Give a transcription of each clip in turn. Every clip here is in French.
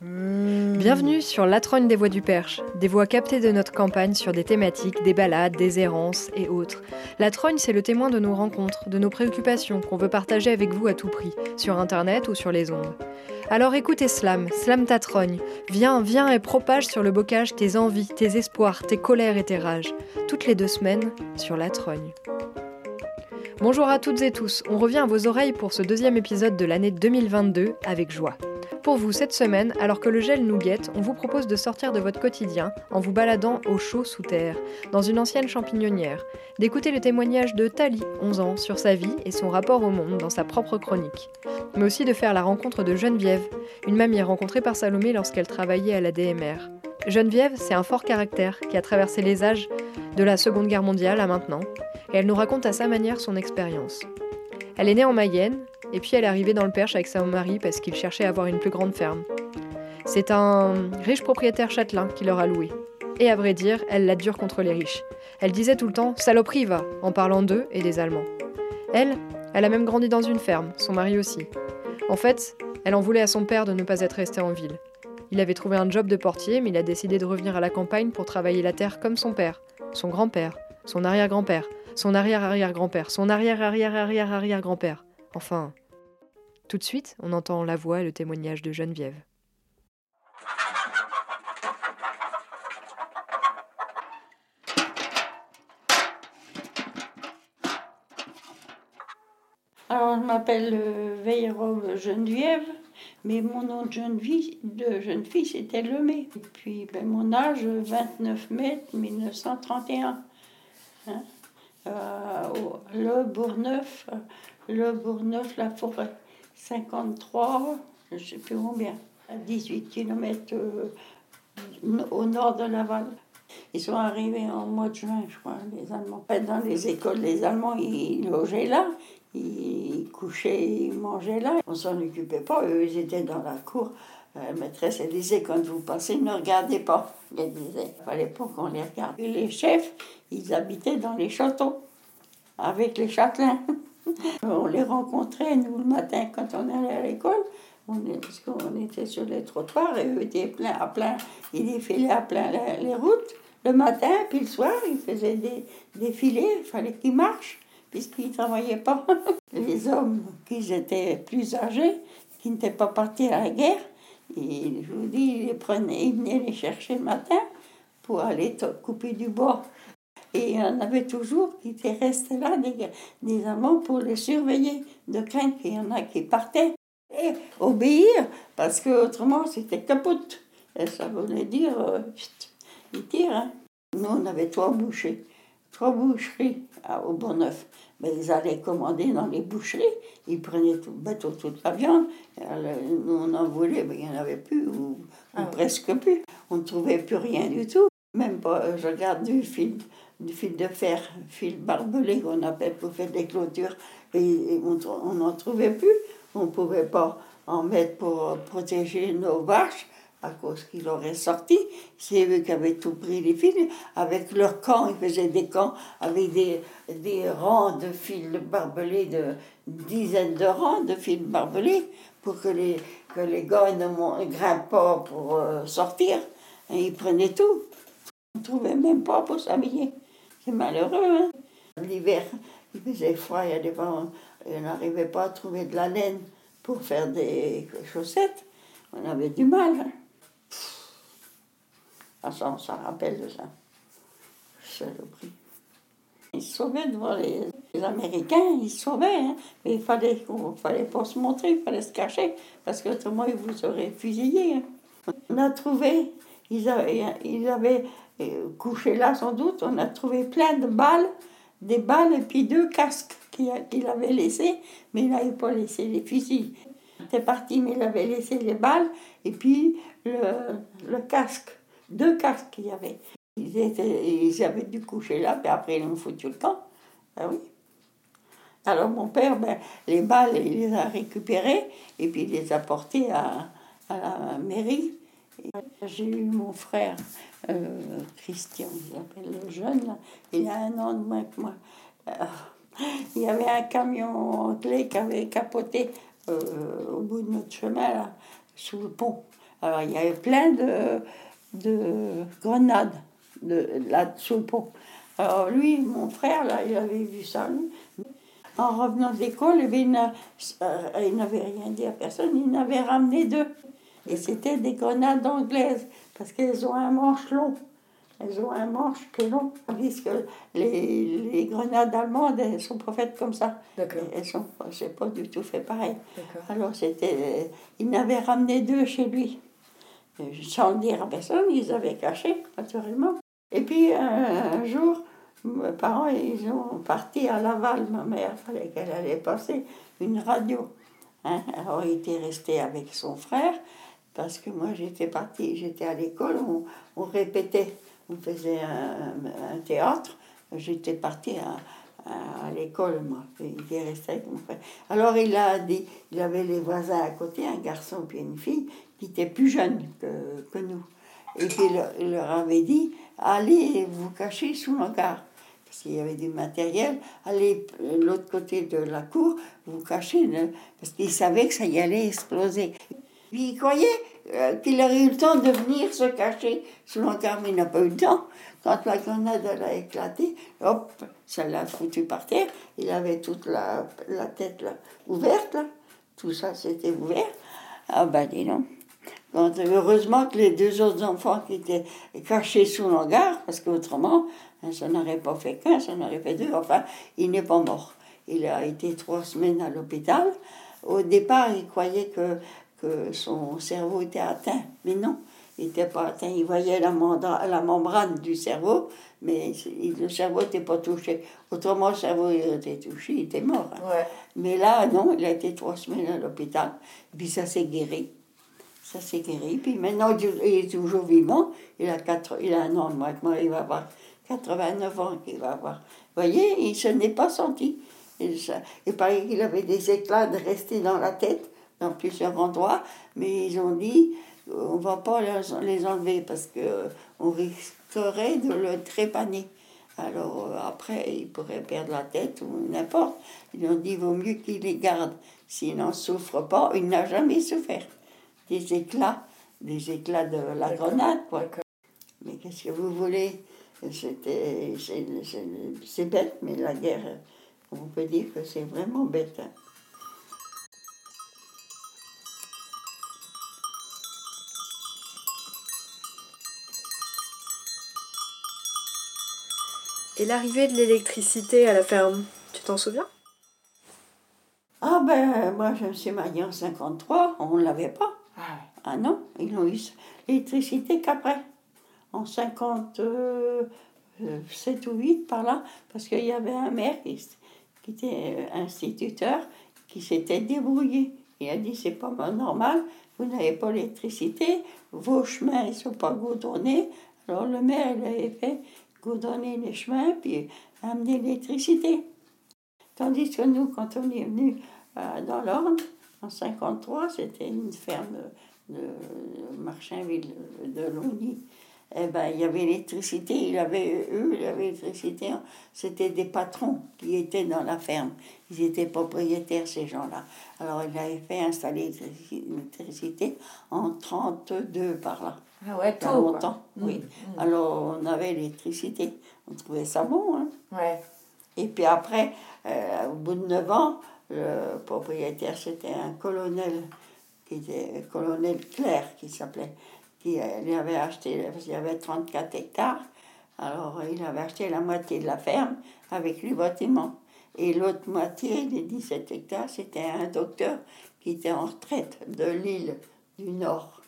Bienvenue sur La Trogne des Voix du Perche, des voix captées de notre campagne sur des thématiques, des balades, des errances et autres. La Trogne, c'est le témoin de nos rencontres, de nos préoccupations qu'on veut partager avec vous à tout prix, sur internet ou sur les ondes. Alors écoutez Slam, Slam ta trogne. Viens, viens et propage sur le bocage tes envies, tes espoirs, tes colères et tes rages. Toutes les deux semaines sur La Trogne. Bonjour à toutes et tous, on revient à vos oreilles pour ce deuxième épisode de l'année 2022 avec joie. Pour vous, cette semaine, alors que le gel nous guette, on vous propose de sortir de votre quotidien en vous baladant au chaud sous terre, dans une ancienne champignonnière, d'écouter le témoignage de Tali, 11 ans, sur sa vie et son rapport au monde dans sa propre chronique, mais aussi de faire la rencontre de Geneviève, une mamie rencontrée par Salomé lorsqu'elle travaillait à la DMR. Geneviève, c'est un fort caractère qui a traversé les âges de la Seconde Guerre mondiale à maintenant, et elle nous raconte à sa manière son expérience. Elle est née en Mayenne, et puis elle arrivée dans le Perche avec son mari parce qu'il cherchait à avoir une plus grande ferme. C'est un riche propriétaire châtelain qui leur a loué. Et à vrai dire, elle la dure contre les riches. Elle disait tout le temps saloperie va en parlant d'eux et des Allemands. Elle, elle a même grandi dans une ferme, son mari aussi. En fait, elle en voulait à son père de ne pas être resté en ville. Il avait trouvé un job de portier, mais il a décidé de revenir à la campagne pour travailler la terre comme son père, son grand-père, son arrière-grand-père, son arrière-arrière-grand-père, son arrière-arrière-arrière-arrière-grand-père. Enfin, tout de suite, on entend la voix et le témoignage de Geneviève. Alors, je m'appelle euh, Veyrov Geneviève, mais mon nom de jeune fille, de jeune fille c'était Lemay. Et puis, ben, mon âge, 29 mai 1931. Hein? Euh, au- le Bourgneuf, euh, le Bourgneuf, la forêt. 53, je ne sais plus combien, à 18 km au nord de Laval. Ils sont arrivés en mois de juin, je crois, les Allemands. Dans les écoles, les Allemands, ils logeaient là, ils couchaient, ils mangeaient là. On s'en occupait pas, eux, ils étaient dans la cour. La maîtresse, elle disait, quand vous passez, ne regardez pas. Elle disait, il fallait pas qu'on les regarde. Et les chefs, ils habitaient dans les châteaux, avec les châtelains. On les rencontrait, nous, le matin, quand on allait à l'école. On parce qu'on était sur les trottoirs et eux étaient à plein, ils défilaient à plein les, routes le matin, puis le soir, ils faisaient des défilés, il fallait qu'ils marchent, puisqu'ils ne travaillaient pas. Les hommes qui étaient plus âgés, qui n'étaient pas partis à la guerre, je vous dis, ils prenaient, ils venaient les chercher le matin pour aller couper du bois. Et il y en avait toujours qui étaient restés là, des, des Allemands, pour les surveiller, de crainte qu'il y en a qui partaient. Et obéir, parce que autrement c'était capote. Et ça voulait dire, euh, ils tirent. hein. Nous, on avait trois bouchers, trois boucheries à, au Bonneuf. Mais ils allaient commander dans les boucheries, ils prenaient tout bateau, toute la viande. Alors, nous, on en voulait, mais il n'y en avait plus, ou, ou presque plus. On ne trouvait plus rien du tout. Même pas, euh, je regarde du fil, du fil de fer, fil barbelé qu'on appelle pour faire des clôtures, et, et on n'en trouvait plus. On ne pouvait pas en mettre pour euh, protéger nos vaches à cause qu'ils auraient sorti. C'est eux qui avaient tout pris les fils. Avec leurs camps, ils faisaient des camps avec des, des rangs de fils barbelés, de dizaines de rangs de fils barbelés pour que les, que les gars ne grimpent pas pour euh, sortir. Et ils prenaient tout. On ne trouvait même pas pour s'habiller. C'est malheureux, hein. L'hiver, il faisait froid, il y a des vents, on n'arrivait pas à trouver de la laine pour faire des chaussettes. On avait du mal. hein. Ah, ça, on s'en rappelle de ça. Saloperie. Ils se sauvaient devant les, les Américains, ils se sauvaient, hein. mais il fallait, fallait pas se montrer, il fallait se cacher, parce qu'autrement ils vous auraient fusillé. hein. On a trouvé, ils avaient, ils avaient couché là sans doute, on a trouvé plein de balles, des balles et puis deux casques qu'il avait laissés, mais il n'avait pas laissé les fusils. Il était parti, mais il avait laissé les balles et puis le, le casque, deux casques qu'il y avait. Ils, avaient dû coucher là, puis après ils ont foutu le camp. Ah oui. Alors mon père, ben, les balles, il les a récupérées et puis il les a portées à, à la mairie. J'ai eu mon frère, euh, Christian, il s'appelle le jeune, là. il a un an de moins que moi. Euh, il y avait un camion anglais qui avait capoté euh, au bout de notre chemin, là, sous le pont. Alors, il y avait plein de, de grenades de, là sous le pont. Alors, lui, mon frère, là, il avait vu ça. En revenant d'école, eh il n'avait rien dit à personne, il n'avait ramené deux. Et c'était des grenades anglaises, parce qu'elles ont un manche long. Elles ont un manche qui est long, puisque les, les grenades allemandes, elles sont pas faites comme ça. Elles sont, c'est pas du tout fait pareil. Alors c'était, il n'avait ramené deux chez lui, sans le dire à personne. Ils avaient caché, naturellement. Et puis un, jour, mes parents, ils ont parti à Laval. Ma mère, il fallait qu'elle allait passer une radio. Hein. Alors il était resté avec son frère parce que moi j'étais partie, j'étais à l'école, on, on, répétait, on faisait un, un théâtre, j'étais partie à, à, l'école, moi, il était resté avec mon frère. Alors il a dit, il avait les voisins à côté, un garçon puis une fille, qui étaient plus jeunes que, que nous. Et puis il leur avait dit, allez vous cacher sous l'hangar parce qu'il y avait du matériel, allez l'autre côté de la cour, vous cacher, parce qu'il savait que ça y allait exploser. Il croyait euh, qu'il aurait eu le temps de venir se cacher sous l'encart, mais il n'a pas eu le temps. Quand la grenade a éclaté, hop, ça l'a foutu par terre. Il avait toute la, la tête là, ouverte, là. tout ça c'était ouvert. Ah ben dis. Quand, heureusement que les deux autres enfants qui étaient cachés sous l'hangar, parce qu'autrement, hein, ça n'aurait pas fait qu'un, ça n'aurait fait deux. Enfin, il n'est pas mort. Il a été trois semaines à l'hôpital. Au départ, il croyait que que son cerveau était atteint. Mais non, il n'était pas atteint. Il voyait la, la membrane du cerveau, mais le cerveau n'était pas touché. Autrement, le cerveau était touché, il était mort. Hein. Mais là, non, il a été trois semaines à l'hôpital. Puis ça s'est guéri. Ça s'est guéri. Puis maintenant, il est toujours vivant. Il a, quatre, il a un an de moins que moi. Il va avoir 89 ans qu'il va avoir. Vous voyez, il ne se n'est pas senti. Il, il paraît qu'il avait des éclats de rester dans la tête dans plusieurs endroits, mais ils ont dit on ne va pas les enlever parce qu'on risquerait de le trépaner. Alors euh, après, il pourrait perdre la tête ou n'importe. Ils ont dit vaut mieux qu'il les garde. S'il n'en souffre pas, il n'a jamais souffert. Des éclats, des éclats de la grenade, quoi. Mais qu'est-ce que vous voulez? C'était, c'est bête, mais la guerre, on peut dire que c'est vraiment bête. Hein. Et l'arrivée de l'électricité à la ferme, tu t'en souviens? Ah ben, moi je me suis mariée en 53, on ne l'avait pas. Ah, ah non, ils ont eu l'électricité qu'après, en 57 ou 8 par là, parce qu'il y avait un maire qui, qui était euh, instituteur, qui s'était débrouillé. Il a dit c'est pas normal, vous n'avez pas l'électricité, vos chemins ne sont pas goudronnés. Alors le maire il avait fait goudronner les chemins, puis amener l'électricité. Tandis que nous, quand on est venu euh, dans l'Orne, en 53, c'était une ferme de, Marchainville, de Longny. Eh ben, il y avait l'électricité, il avait, eux, il avait l'électricité. C'était des patrons qui étaient dans la ferme. Ils étaient propriétaires, ces gens-là. Alors, il avait fait installer l'électricité en 32 par là. Ah ouais, tôt, longtemps. Mmh, oui. Mmh. Alors, on avait l'électricité. On trouvait ça bon. Hein? Ouais. Et puis après, euh, au bout de 9 ans, le propriétaire, c'était un colonel, qui était colonel Claire, qui s'appelait, qui euh, avait acheté, il y avait 34 hectares. Alors, il avait acheté la moitié de la ferme avec le bâtiment. Et l'autre moitié, les 17 hectares, c'était un docteur qui était en retraite de l'île du Nord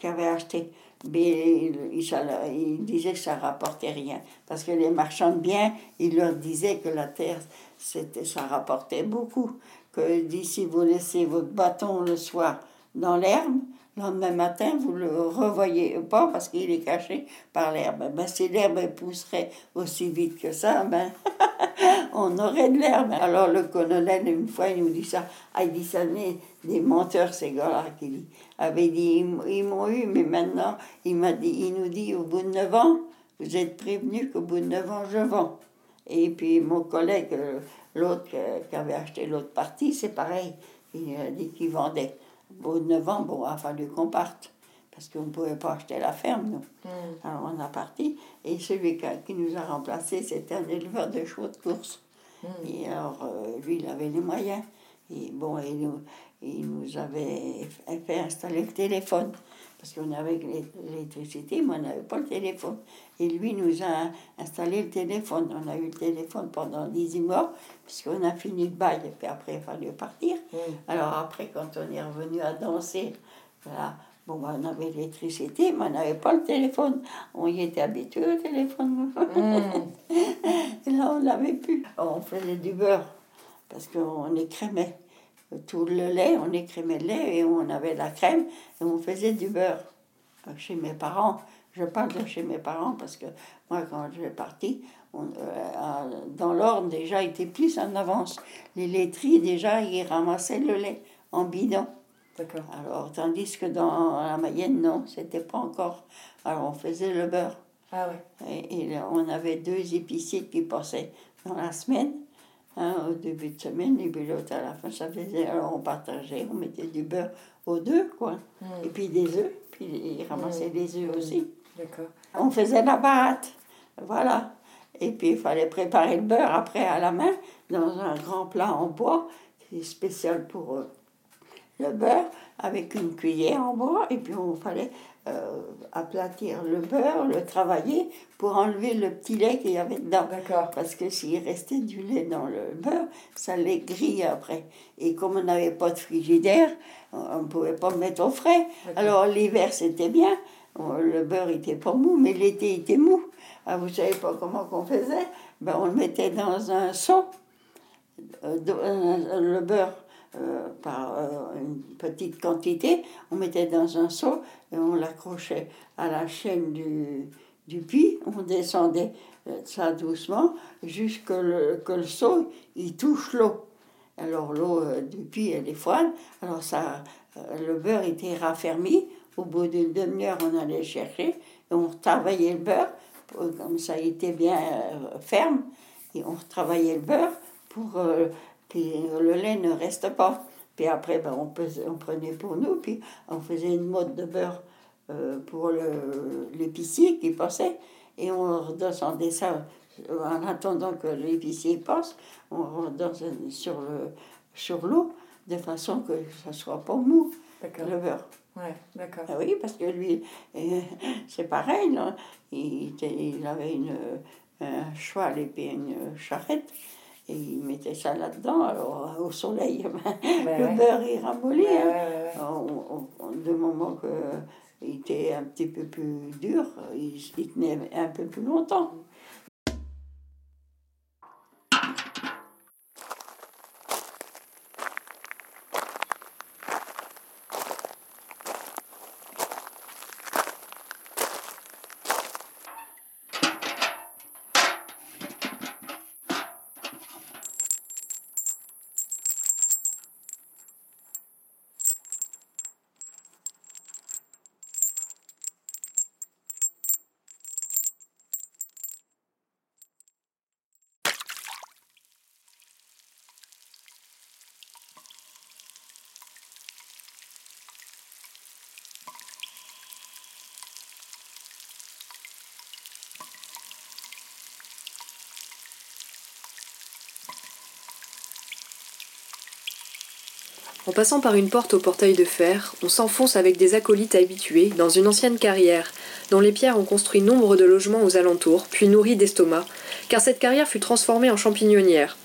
qui avait acheté. Mais il, disait que ça rapportait rien. Parce que les marchands de biens, ils leur disaient que la terre, c'était, ça rapportait beaucoup. Que d'ici vous laissez votre bâton le soir dans l'herbe, le lendemain matin, vous le revoyez pas parce qu'il est caché par l'herbe. Ben, si l'herbe pousserait aussi vite que ça, ben, on aurait de l'herbe. Alors le colonel, une fois, il nous dit ça. Ah, il dit ça, des menteurs, ces gars-là, qui avait dit, ils m'ont eu, mais maintenant, il, m'a dit, il nous dit, au bout de 9 ans, vous êtes prévenu qu'au bout de 9 ans, je vends. Et puis mon collègue, euh, l'autre qui avait acheté l'autre partie, c'est pareil. Il a dit qu'il vendait. Au bout de 9 ans, bon, il a fallu qu'on parte. parce qu'on ne pouvait pas acheter la ferme, nous. Hmm. Alors on a parti, et celui qui, nous a remplacés, c'était un éleveur de chevaux de course. Hmm. Et alors, euh, lui, il avait les moyens. Et bon, il nous, il nous avait fait installer le téléphone. Parce qu'on avait l'é- l'électricité, mais on n'avait pas le téléphone. Et lui nous a installé le téléphone. On a eu le téléphone pendant 18 mois, puisqu'on a fini le bail, et puis après, il fallait partir. Hmm. Alors après, quand on est revenu à danser, voilà, bon, on avait l'électricité, mais on n'avait pas le téléphone. On y était habitué au téléphone. Hmm. Et là, on n'avait plus. On faisait du beurre, parce qu'on écrémait tout le lait, on écrémait le lait et on avait la crème et on faisait du beurre. Chez mes parents, je parle de chez mes parents parce que moi, quand je suis partie, on, euh, dans l'ordre, déjà, était plus en avance. Les laiteries, déjà, ils ramassaient le lait en bidon. D'accord. Alors, tandis que dans la Mayenne, non, c'était pas encore. Alors, on faisait le beurre. Ah ouais. Et, et on avait deux épiciers qui passaient dans la semaine. Hein, au début de semaine, et puis l'autre à la fin, ça faisait. Alors on partageait, on mettait du beurre aux deux, quoi. Et puis des œufs, puis ils ramassaient des œufs aussi. D'accord. On faisait la pâte, voilà. Et puis il fallait préparer le beurre après à la main dans un grand plat en bois, qui est spécial pour euh, le beurre, avec une cuillère en bois. Et puis on fallait euh, aplatir le beurre, le travailler pour enlever le petit lait qu'il y avait dedans. D'accord. Parce que s'il restait du lait dans le beurre, ça les grille après. Et comme on n'avait pas de frigidaire, on ne pouvait pas le mettre au frais. Alors l'hiver c'était bien, le beurre était pas mou, mais l'été était mou. Ah, vous savez pas comment qu'on faisait? Ben, On le mettait dans un seau, euh, euh, le beurre euh, par euh, une petite quantité, on mettait dans un seau et on l'accrochait à la chaîne du, du puits, on descendait euh, ça doucement jusqu'à le, que le seau il touche l'eau. Alors l'eau du puits elle est froide, alors ça, le beurre était raffermi. Au bout d'une demi-heure, on allait chercher et on travaillait le beurre, comme ça était bien ferme, et on travaillait le beurre pour que le lait ne reste pas. Puis après, ben, on, pesait- on prenait pour nous, puis on faisait une mode de beurre euh, pour l'épicier qui passait, et on redescendait ça euh, en attendant que l'épicier passe, on redescendait sur le sur l'eau de façon que ça soit pas mou, D'accord. le beurre. Ouais, d'accord. Ah oui, parce que lui, euh, c'est pareil, là. Il, était- il avait une, un cheval et puis une charrette, et il mettait ça là-dedans, alors au soleil, ben, Ouais, le ouais. beurre il ramollit. Ouais, hein. On- on- de moment que il était un petit peu plus dur, il, il tenait un peu plus longtemps. En passant par une porte au portail de fer, on s'enfonce avec des acolytes habitués dans une ancienne carrière, dont les pierres ont construit nombre de logements aux alentours, puis nourri d'estomac, car cette carrière fut transformée en champignonnière.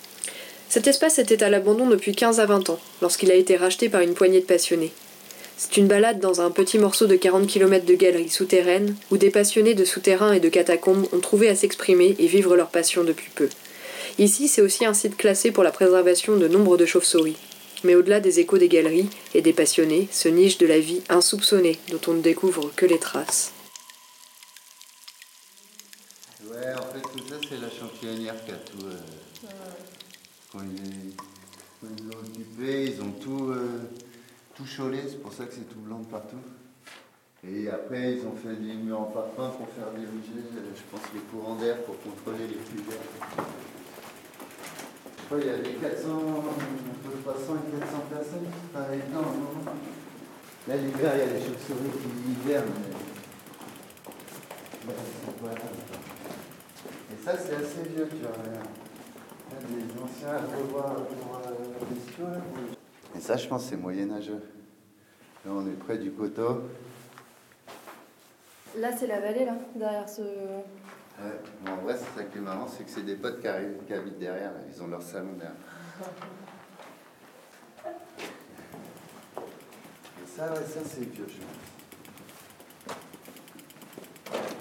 Cet espace était à l'abandon depuis 15 à 20 ans, lorsqu'il a été racheté par une poignée de passionnés. C'est une balade dans un petit morceau de 40 km de galeries souterraines, où des passionnés de souterrains et de catacombes ont trouvé à s'exprimer et vivre leur passion depuis peu. Ici, c'est aussi un site classé pour la préservation de nombre de chauves-souris. Mais au-delà des échos des galeries et des passionnés, se niche de la vie insoupçonnée dont on ne découvre que les traces. Ouais, en fait, tout ça, c'est la championnière qui a tout. euh, quand ils, l'ont occupé, ils ont tout, euh, tout chaulé, c'est pour ça que c'est tout blanc de partout. Et après, ils ont fait des murs en parpaing pour faire diriger, euh, je pense, les courants d'air pour contrôler les flux d'air. Crois qu'il y avait 400, un peu 300 et 400 personnes qui travaillaient dedans. moment. Là, l'hiver, il y a les chauves-souris qui hivernent. mais-. Et ça, c'est assez vieux, tu vois. des anciens revoirs pour euh, là. Et ça, je pense, c'est moyenâgeux. Là, on est près du coteau. Là, c'est la vallée, là, derrière ce. Ouais. Mais en vrai, c'est ça qui est marrant, c'est que c'est des potes qui, arrivent- qui habitent derrière. là. Ils ont leur salon derrière. Et ça, ouais, ça, c'est vieux, je pense.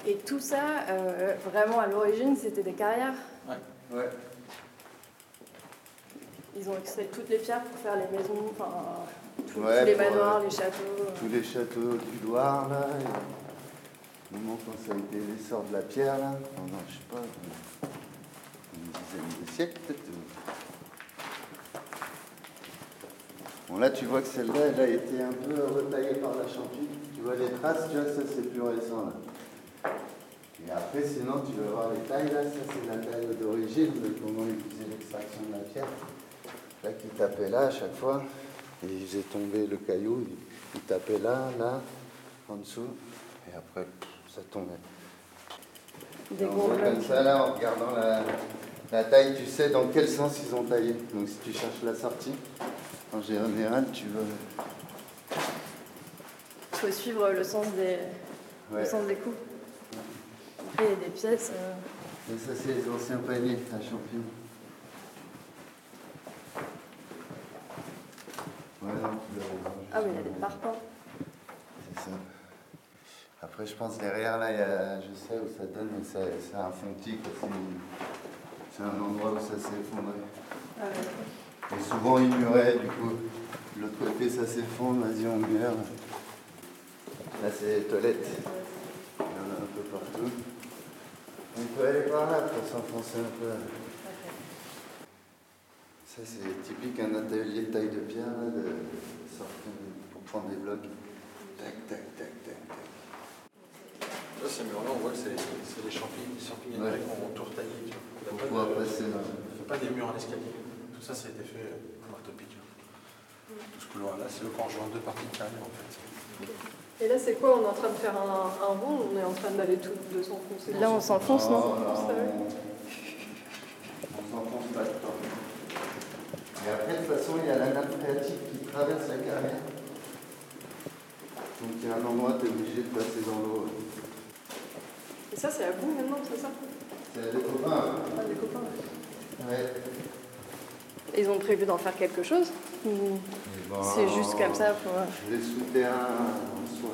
Et tout ça, euh, vraiment à l'origine, c'était des carrières. Ouais. Ils ont extrait toutes les pierres pour faire les maisons, enfin, tous, Ouais, tous les manoirs, euh, les châteaux. Tous les châteaux du Loir, là. et quand ça a été l'essor de la pierre, là, pendant, je sais pas, une dizaine de siècles, peut-être. Bon, là, tu vois que celle-là, elle a été un peu retaillée par la champie. Tu vois les traces, tu vois, ça, c'est plus récent, là. Et après, sinon, tu vas voir les tailles, là, ça, c'est la taille d'origine, de comment ils faisaient l'extraction de la pierre. Là, qui tapait là à chaque fois. Et il faisait tomber le caillou, il, il tapait là, là, en dessous. Et après, ça tombait. Des On voit comme ça, là, en regardant la, la taille, tu sais dans quel sens ils ont taillé. Donc, si tu cherches la sortie, en général, tu veux. Il faut suivre le sens des, Ouais. le sens des coups. Après, il y a des pièces. euh, Et ça, c'est les anciens paniers à l'as raison, Ah oui, il y a des parpaings. Après, je pense derrière, là, il y a, je sais où ça donne, mais c'est c'est un fontique. C'est un endroit où ça s'est effondré. Ah ouais. Et souvent, il murait, du coup. De l'autre côté, ça s'effondre, vas-y, on meurt. Là, c'est les toilettes. Il y en a un peu partout. On peut aller par là pour s'enfoncer un peu. Ça, c'est typique un atelier de taille de pierre, là, de sortir pour prendre des blocs. Tac, tac, tac. Ces murs-là, on voit que c'est les champignons, champignons Ouais. qui ont tout retaillé. N'y a pouvoir pas de- des murs en escalier. Tout ça, ça a été fait au marteau-pic. Tout ce couloir-là, c'est le conjoint deux parties de carrière, en fait. Et là, c'est quoi On est en train de faire un, un rond On est en train d'aller tout de s'enfoncer Là, on s'enfonce, non va on on s'enfonce pas de temps. Et après, de toute façon, il y a la nappe phréatique qui traverse la carrière. Donc il y a un endroit, tu es obligé de passer dans l'eau. Et ça, c'est à vous maintenant, c'est ça C'est des copains. Ah, des copains. Ouais. Ils ont prévu d'en faire quelque chose Ou Et bon, c'est juste comme ça pour... Les souterrains, soit.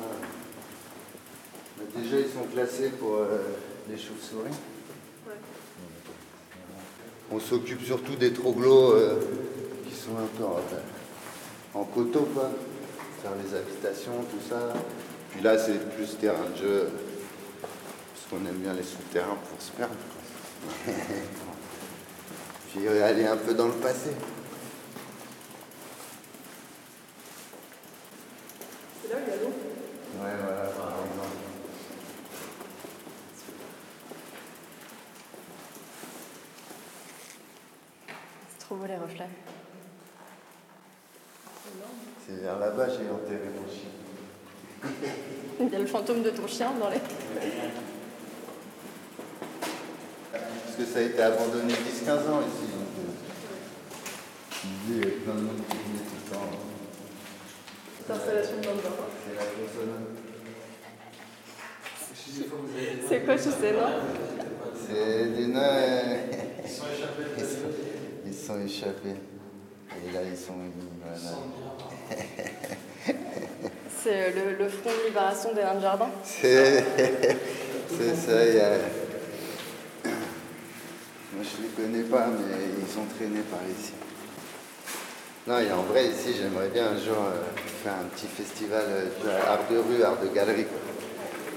bah, déjà, ils sont classés pour euh, les chauves-souris. Ouais. On s'occupe surtout des troglots euh, qui sont un peu en, en coteau, quoi. Faire les habitations, tout ça. Puis là, c'est plus terrain de jeu. Qu'on aime bien les souterrains pour se perdre. quoi. Puis aller un peu dans le passé. C'est là où il y a l'eau? Ouais, voilà, par exemple. C'est trop beau les reflets. C'est vers là-bas, j'ai enterré mon chien. Il y a le fantôme de ton chien dans les... Que ça a été abandonné 10-15 ans ici. Donc, euh, il y a plein de monde qui venait tout le temps. De bain C'est la consonne. C'est quoi, je sais, non C'est des nains. Ils sont échappés. Ils sont échappés. Et là, ils sont. Voilà. C'est le, le front de libération des nains de jardin? C'est c'est ça, il y a. Je les connais pas, mais ils sont traînés par ici. Non, et en vrai, ici, j'aimerais bien un jour euh, faire un petit festival euh, art de rue, art de galerie. Quoi.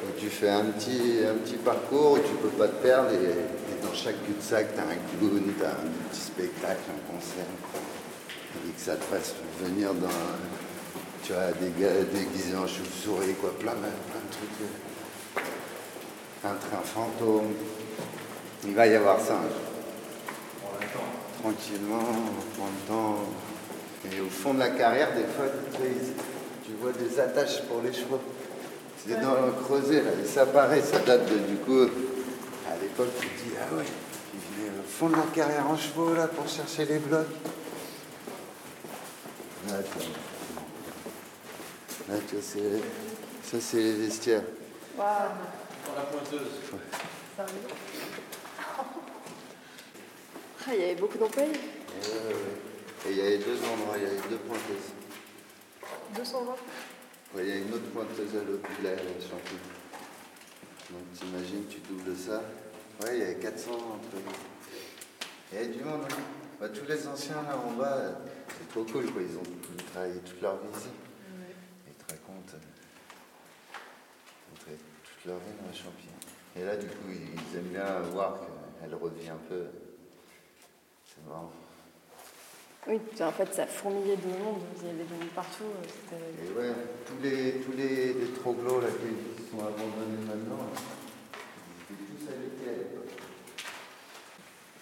Où tu fais un petit, un petit parcours où tu peux pas te perdre et, dans chaque cul-de-sac, tu as un clown, tu as un petit spectacle, un concert. Et que ça te fasse venir dans, tu vois, des gars en chauve-souris, quoi, plein, plein de trucs. euh. Un train fantôme. Il va y avoir ça un jour. Tranquillement, on prend le temps. Et au fond de la carrière, des fois, tu vois des attaches pour les chevaux. C'est dans le creuset, là. Et ça, pareil, ça date de, du coup, à l'époque, tu te dis, ah ouais, ils venaient au fond de leur carrière en chevaux, là, pour chercher les blocs. Là, tu vois. Là, tu vois, c'est, ça, c'est les vestiaires. Pour la pointeuse. Ah, il y avait beaucoup d'employés. Et, ouais, ouais. Et il y avait deux endroits, il y avait deux pointeuses. 220. Ouais, il y a une autre pointeuse à l'autre bout de la champion. Donc t'imagines, tu doubles ça. Ouais, il y avait 400 employés. Il y avait du monde. hein. Bah, tous les anciens là en bas, c'est trop cool quoi. Ils ont travaillé toute leur vie ici. Ils te racontent. euh, Ils ont travaillé toute leur vie dans la champion. Et là, du coup, ils ils aiment bien voir qu'elle revient un peu. C'est marrant. Oui, en fait, ça fourmillait de monde. Il y avait monde partout. C'était... Et ouais, tous les, tous les, les troglos là, qui sont abandonnés maintenant, ils étaient tous habités à l'époque.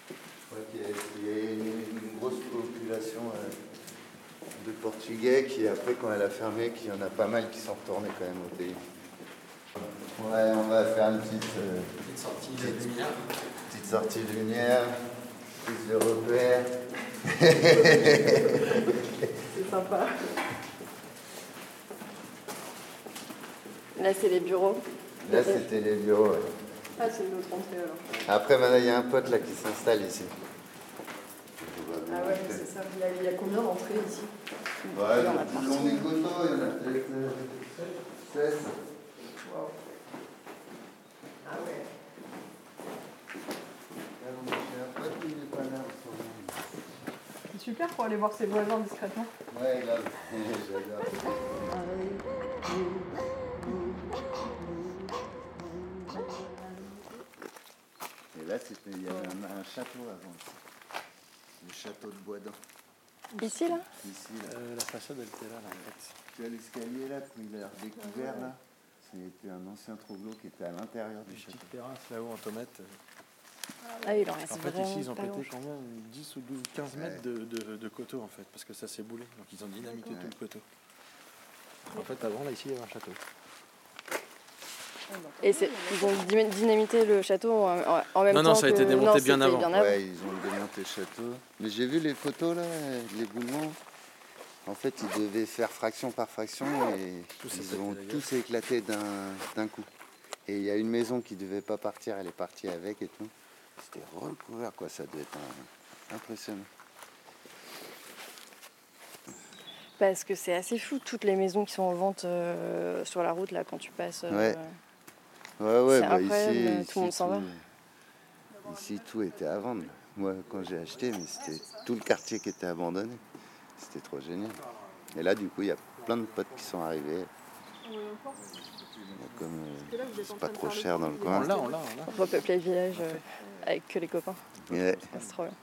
Je crois qu'il y a, il y a une, une grosse population euh, de Portugais qui, après, quand elle a fermé, qu'il y en a pas mal qui sont retournés quand même au pays. Ouais, on va faire une petite, euh, Petite sortie de lumière. petite sortie de lumière, prise de repère. C'est sympa. Là, c'est les bureaux. Là, c'était les bureaux. ouais. Ah, c'est une autre entrée alors. Après, maintenant, il y a un pote là qui s'installe ici. Ah ouais, c'est ça. Il y a, il y a combien d'entrées ici? Ouais, Il y en a partout. il y en a peut-être euh, 16. Wow. Ah ouais. Ah, bon, j'ai un pote qui est pas là en ce moment. C'est super pour aller voir ses voisins discrètement. Ouais, grave. J'adore. Et là, c'était, il y avait un, un château avant. ici. Le château de Boisdan. Ici, là? Ici, là. Euh, la façade, elle était là, là, en fait. Tu as l'escalier là, qu'il a redécouvert là? C'était un ancien troglo qui était à l'intérieur du Une château. petite terrasse là-haut en tomate. Ah, il en reste En fait, vraiment ici, ils ont pété grand. combien 10 ou 12, 15 mètres de, de, de coteau en fait, parce que ça s'est boulé. Donc ils ont dynamité tout le coteau. En fait, avant, là, ici, il y avait un château. Et ils ont dyna- dynamité le château en, en- même Non, temps non, ça a été démonté non, bien avant. Ouais, ils ont démonté le château. Mais j'ai vu les photos là, l'éboulement. En fait, ils devaient faire fraction par fraction et ils ont tous éclaté d'un d'un coup. Et il y a une maison qui devait pas partir, elle est partie avec et tout. C'était recouvert quoi, ça devait être un- impressionnant. Parce que c'est assez fou, toutes les maisons qui sont en vente euh, sur la route, là, quand tu passes. euh, Ouais. Ouais, ouais, bah incroyable, ici, tout le monde s'en va. Ici, tout était à vendre. Moi, quand j'ai acheté, mais c'était tout le quartier qui était abandonné. C'était trop génial. Et là, du coup, il y a plein de potes qui sont arrivés. Comme euh, c'est pas trop cher dans le On coin. l'a, on l'a, on l'a. On peut peupler le village euh, avec que les copains. Ouais. C'est trop bien.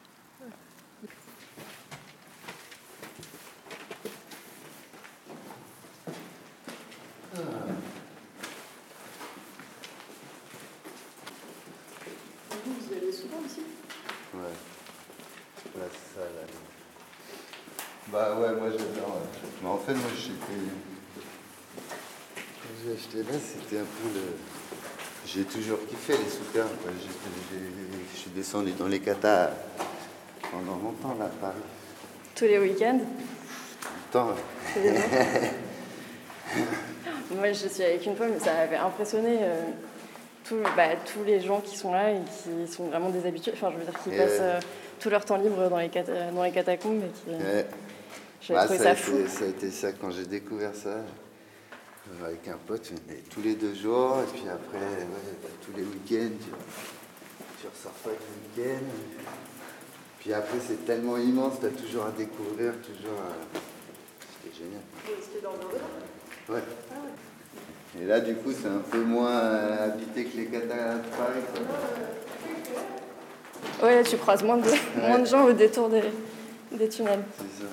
Vous y allez souvent ici Ouais. Là, c'est ça, là. Bah ouais, moi j'adore. ouais. Mais en fait, moi j'étais. Quand j'ai acheté là, c'était un peu le. J'ai kiffé les souterrains. Je suis descendu dans les catas pendant longtemps là à Paris. Tous les week-ends Tout le temps. tous les jours. Moi, je suis avec une fois, mais ça m'avait impressionné. euh, tout- bah, tous les gens qui sont là et qui sont vraiment des habitués, enfin je veux dire qui Et passent euh, tout leur temps libre dans les, dans les catacombes et qui Ouais. Bah, ça, a fou. ça a été ça quand j'ai découvert ça. Euh, Avec un pote, on est tous les deux jours, et puis après, ouais, bah, tous les week-ends, tu, tu ressors pas le week-end. Puis après, c'est tellement immense, tu as toujours à découvrir, toujours à... C'était génial. Ouais. Et là, du coup, c'est un peu moins euh, habité que les catas de Paris. quoi. Ouais, là, tu croises moins de, moins de gens au détour des, des tunnels. C'est ça.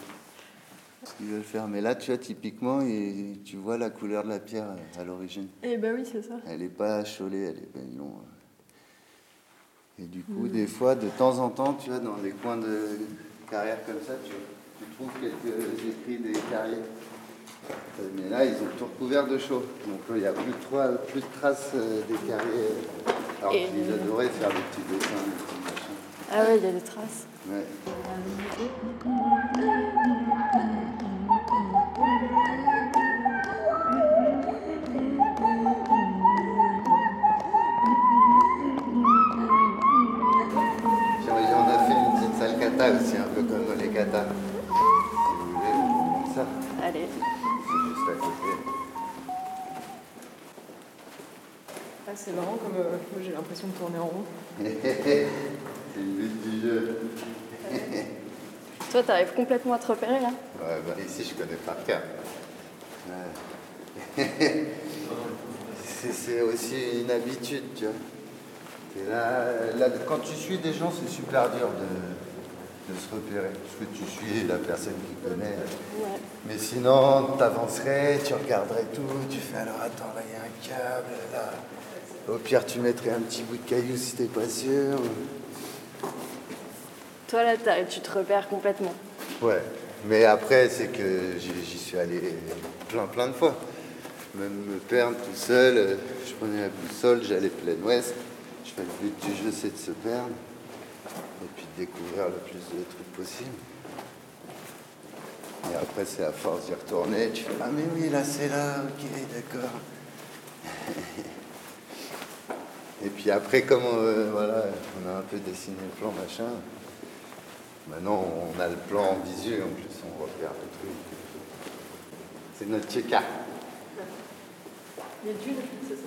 Ce qu'ils veulent faire. Mais là, tu vois, typiquement, et tu vois la couleur de la pierre à l'origine. Eh ben oui, c'est ça. Elle n'est pas cholée, elle est ben, non. Et du coup, des fois, de temps en temps, tu vois, dans des coins de carrière comme ça, tu, tu trouves quelques écrits des carrières. Mais là, ils ont tout recouvert de chaud. Donc il n'y a plus de, trois- plus de traces euh, des carrières. Alors Et- qu'ils adoraient faire des petits dessins, des petits machins. Ah ouais, il y a des traces. Ouais. Aussi, un peu comme les katas. Si vous voulez, comme ça. Allez. C'est juste à côté. Ah, c'est marrant comme euh, moi, j'ai l'impression de tourner en rond. C'est le but du jeu. Toi, t'arrives complètement à te repérer là Ouais, bah, ici, je connais par cœur. Ouais. c'est c'est aussi une habitude, tu vois. Là, quand tu suis des gens, c'est super dur de, de se repérer. Parce que tu suis la personne qui connaît. Ouais. Mais sinon, t'avancerais, tu regarderais tout, tu fais alors attends, là, il y a un câble, là. Au pire, tu mettrais un petit bout de caillou si t'es pas sûr. Toi là, tu te repères complètement. Ouais, mais après, c'est que j'y j'y suis allé plein, plein de fois. Même me perdre tout seul, euh, je prenais la boussole, j'allais plein ouest. Je fais le but du jeu, c'est de se perdre. Et puis de découvrir le plus de trucs possible. Et après, c'est à force d'y retourner, tu fais Ah, mais oui, là, c'est là, ok, d'accord. Et puis après, comme euh, voilà, on a un peu dessiné le plan, machin, Maintenant, on a le plan en visu, en plus, on repère le truc. C'est notre check-up. Les dunes, c'est ça.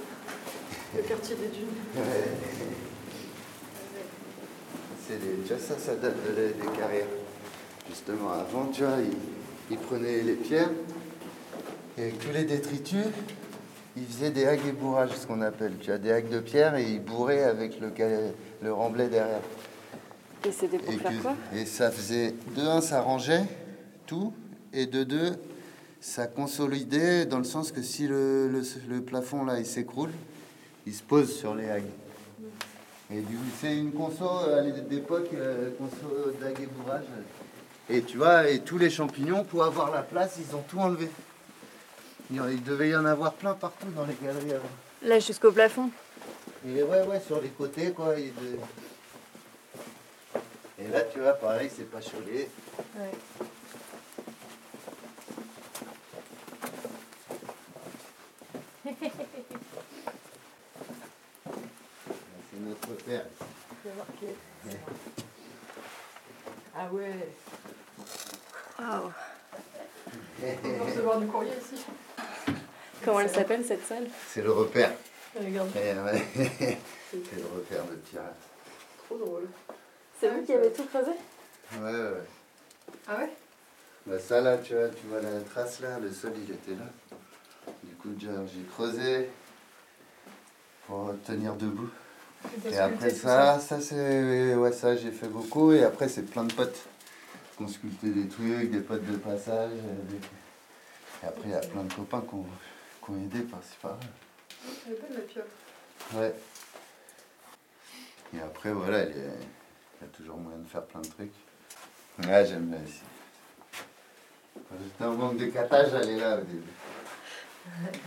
Le quartier des dunes. Tu vois, ça, ça date de la- des carrières. Justement, avant, tu vois, ils, ils prenaient les pierres et avec tous les détritus, ils faisaient des hagues et bourrages, ce qu'on appelle. Tu as des hagues de pierre et ils bourraient avec le, le remblai derrière. Et c'était pour Et, faire que- quoi? et ça faisait, de un, ça rangeait tout, et de deux, ça consolidait dans le sens que si le, le- le plafond là il s'écroule, il se pose sur les hagues. Et du coup, c'est une conso à l'époque, euh, conso et bourrage. Et tu vois, et tous les champignons, pour avoir la place, ils ont tout enlevé. Il, devait y en avoir plein partout dans les galeries avant. Là, jusqu'au plafond. Et ouais, ouais, sur les côtés, quoi. Et, de- et là, tu vois, pareil, c'est pas cholé. Ouais. Marqué. Ah ouais. Waouh. On recevoir du courrier ici. Comment elle s'appelle cette salle? C'est le repère. Regarde, Eh. C'est le repère de tirage. trop drôle. C'est vous qui avez tout creusé? Ouais, ouais. ouais. Ah ouais? Bah, ça là, tu vois, tu vois la trace là, le sol il était là. Du coup, j'ai creusé pour tenir debout. Et après ça, ça c'est. Ouais, ça j'ai fait beaucoup. Et après, c'est plein de potes qui ont sculpté des trucs, des potes de passage. des- Et après, il y a plein de copains qui ont, qui ont aidé par-ci par-là. Il y pas de la. Ouais. Et après, voilà, il y, a, il y a toujours moyen de faire plein de trucs. Ouais, j'aime bien ici. Quand j'étais en manque de kata, j'allais là au début.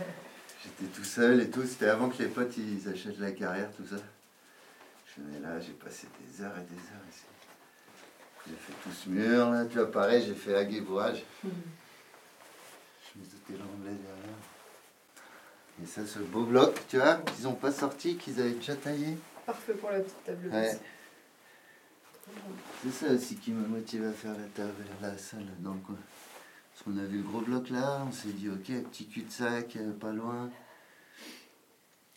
J'étais tout seul et tout. C'était avant que les potes ils achètent la carrière, tout ça. Je venais là, j'ai passé des heures et des heures ici. J'ai fait tout ce mur là, tu vois, pareil, j'ai fait hague et bourrage. Je me doutais l'anglais derrière. Et ça, ce beau bloc, tu vois, qu'ils n'ont pas sorti, qu'ils avaient déjà taillé. Parfait pour la petite table Ouais. C'est ça aussi qui me motive à faire la table, la salle dans le coin. Parce qu'on a vu le gros bloc là, on s'est dit ok, petit cul-de-sac, euh, pas loin.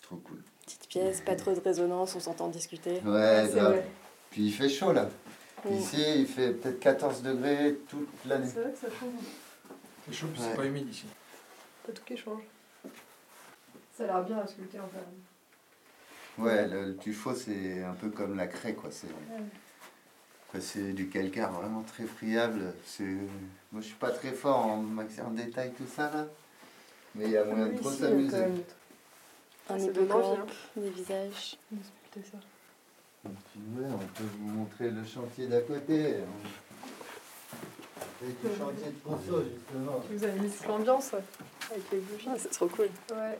Trop cool. Petite pièce, pas trop de résonance, on s'entend discuter. Ouais, c'est grave. vrai. Puis il fait chaud là. Mm. Ici, il fait peut-être 14 degrés toute l'année. C'est vrai que ça change. C'est chaud, puis Ouais. c'est pas humide ici. T'as tout qui change. Ça a l'air bien à sculpter en fait. Ouais, le, le tuffeau c'est un peu comme la craie quoi. C'est du calcaire vraiment très friable. C'est moi je suis pas très fort en, maxi- en détail tout ça là, mais il y a moyen de trop s'amuser. Un hippocampe, des visages. de sculpter ça. On peut vous montrer le chantier d'à côté. C'est du chantier de conso, justement. Vous avez mis cette ambiance avec les bougies. Ah, c'est trop cool. Ouais.